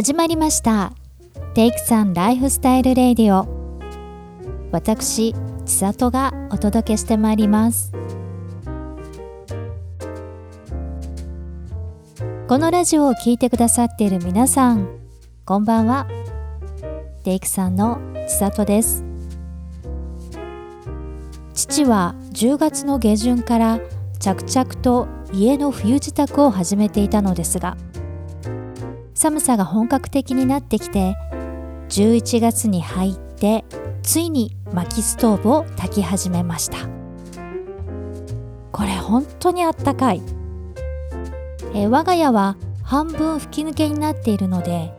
始まりました。テイクさんライフスタイルレディオ。私千里がお届けしてまいります。このラジオを聴いてくださっている皆さんこんばんは。テイクさんの千里です。父は10月の下旬から着々と家の冬支度を始めていたのですが寒さが本格的になってきて11月に入ってついに薪ストーブを焚き始めました。これ本当にあったかい、え我が家は半分吹き抜けになっているので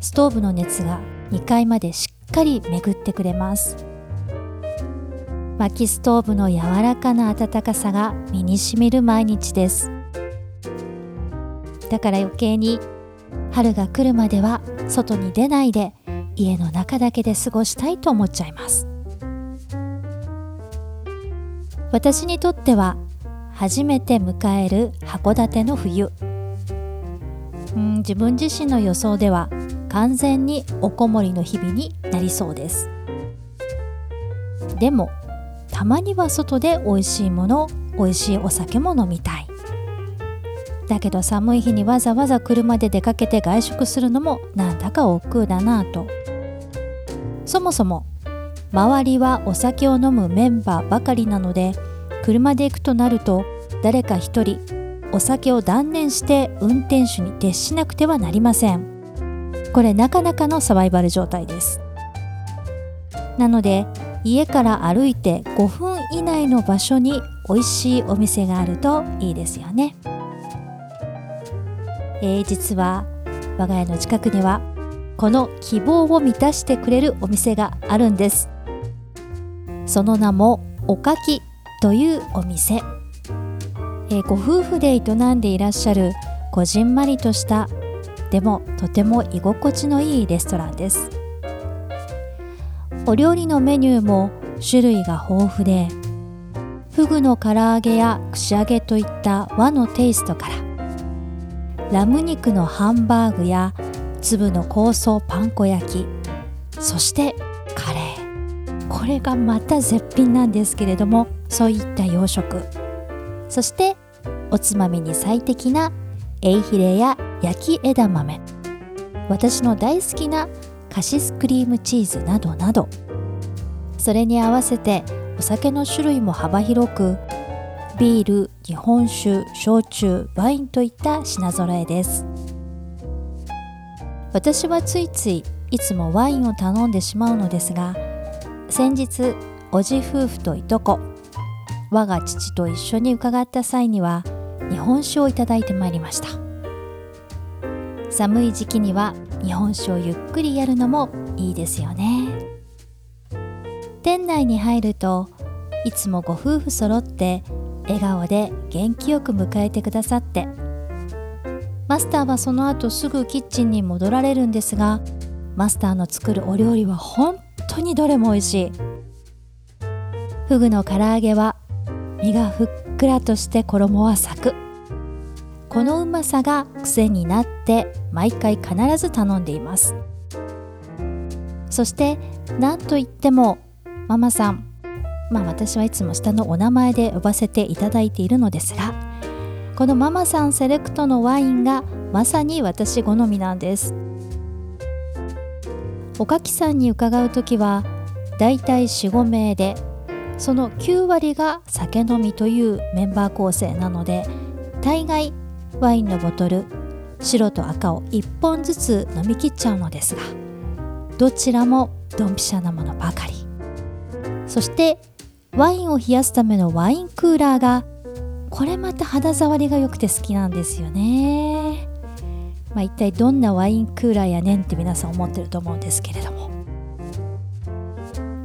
ストーブの熱が2階までしっかり巡ってくれます。薪ストーブの柔らかな暖かさが身にしみる毎日です。だから余計に春が来るまでは外に出ないで家の中だけで過ごしたいと思っちゃいます。私にとっては初めて迎える函館の冬。うん自分自身の予想では完全におこもりの日々になりそうです。でもたまには外で美味しいもの美味しいお酒も飲みたい。だけど寒い日にわざわざ車で出かけて外食するのもなんだか億劫だなぁと。そもそも周りはお酒を飲むメンバーばかりなので車で行くとなると誰か一人お酒を断念して運転手に徹しなくてはなりません。これなかなかのサバイバル状態です。なので家から歩いて5分以内の場所に美味しいお店があるといいですよね。えー、実は我が家の近くにはこの希望を満たしてくれるお店があるんです。その名もおかきというお店、えー、ご夫婦で営んでいらっしゃるこじんまりとしたでもとても居心地のいいレストランです。お料理のメニューも種類が豊富でフグの唐揚げや串揚げといった和のテイストからラム肉のハンバーグや粒の香草パン粉焼きそしてカレー。これがまた絶品なんですけれどもそういった洋食。そしておつまみに最適なエイヒレや焼き枝豆。私の大好きなカシスクリームチーズなどなど。それに合わせてお酒の種類も幅広くビール日本酒焼酎ワインといった品揃えです。私はついついいつもワインを頼んでしまうのですが先日おじ夫婦といとこ我が父と一緒に伺った際には日本酒をいただいてまいりました。寒い時期には日本酒をゆっくりやるのもいいですよね。店内に入るといつもご夫婦揃って笑顔で元気よく迎えてくださって。マスターはその後すぐキッチンに戻られるんですがマスターの作るお料理は本当にどれも美味しい。フグの唐揚げは身がふっくらとして衣はサク。このうまさが癖になって毎回必ず頼んでいます。そして何といってもママさんまあ私はいつも下のお名前で呼ばせていただいているのですがこのママさんセレクトのワインがまさに私好みなんです。おかきさんに伺う時はだいたい45名でその9割が酒飲みというメンバー構成なので大概ワインのボトル白と赤を1本ずつ飲み切っちゃうのですがどちらもドンピシャなものばかり。そしてワインを冷やすためのワインクーラーがこれまた肌触りが良くて好きなんですよね。まあ、一体どんなワインクーラーやねんって皆さん思ってると思うんですけれども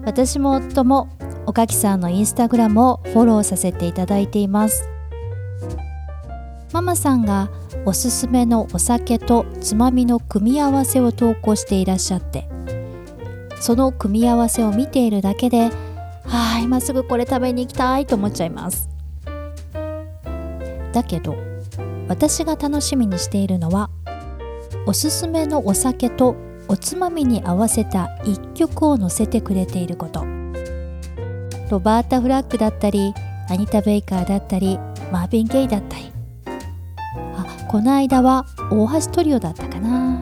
私も夫もおかきさんのインスタグラムをフォローさせていただいていますママさんがおすすめのお酒とつまみの組み合わせを投稿していらっしゃってその組み合わせを見ているだけであ今すぐこれ食べに行きたいと思っちゃいます。だけど私が楽しみにしているのはおすすめのお酒とおつまみに合わせた一曲を載せてくれていること。ロバータ・フラッグだったりアニタ・ベイカーだったりマービン・ゲイだったり。あこの間は大橋トリオだったかな。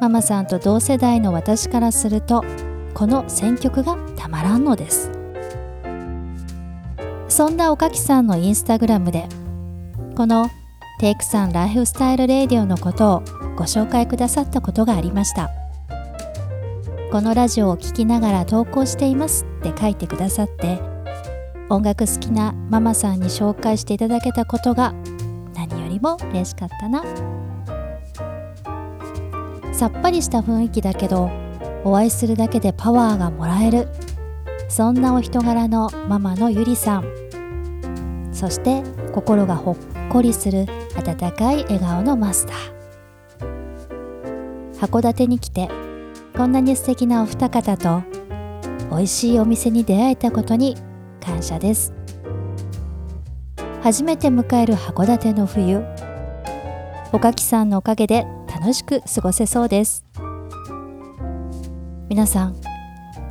ママさんと同世代の私からするとこの選曲がたまらんのです。そんなおかきさんのインスタグラムでこのテイクさんライフスタイルレーディオのことをご紹介くださったことがありました。このラジオを聴きながら投稿していますって書いてくださって音楽好きなママさんに紹介していただけたことが何よりも嬉しかったな。さっぱりした雰囲気だけどお会いするだけでパワーがもらえる。そんなお人柄のママのゆりさん。そして心がほっこりする温かい笑顔のマスター。函館に来てこんなに素敵なお二方と美味しいお店に出会えたことに感謝です。初めて迎える函館の冬おかきさんのおかげで楽しく過ごせそうです。皆さん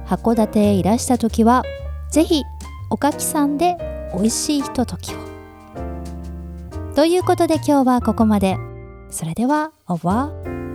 函館へいらした時は是非おかきさんで美味しいひとときを。ということで今日はここまで。それではオーバー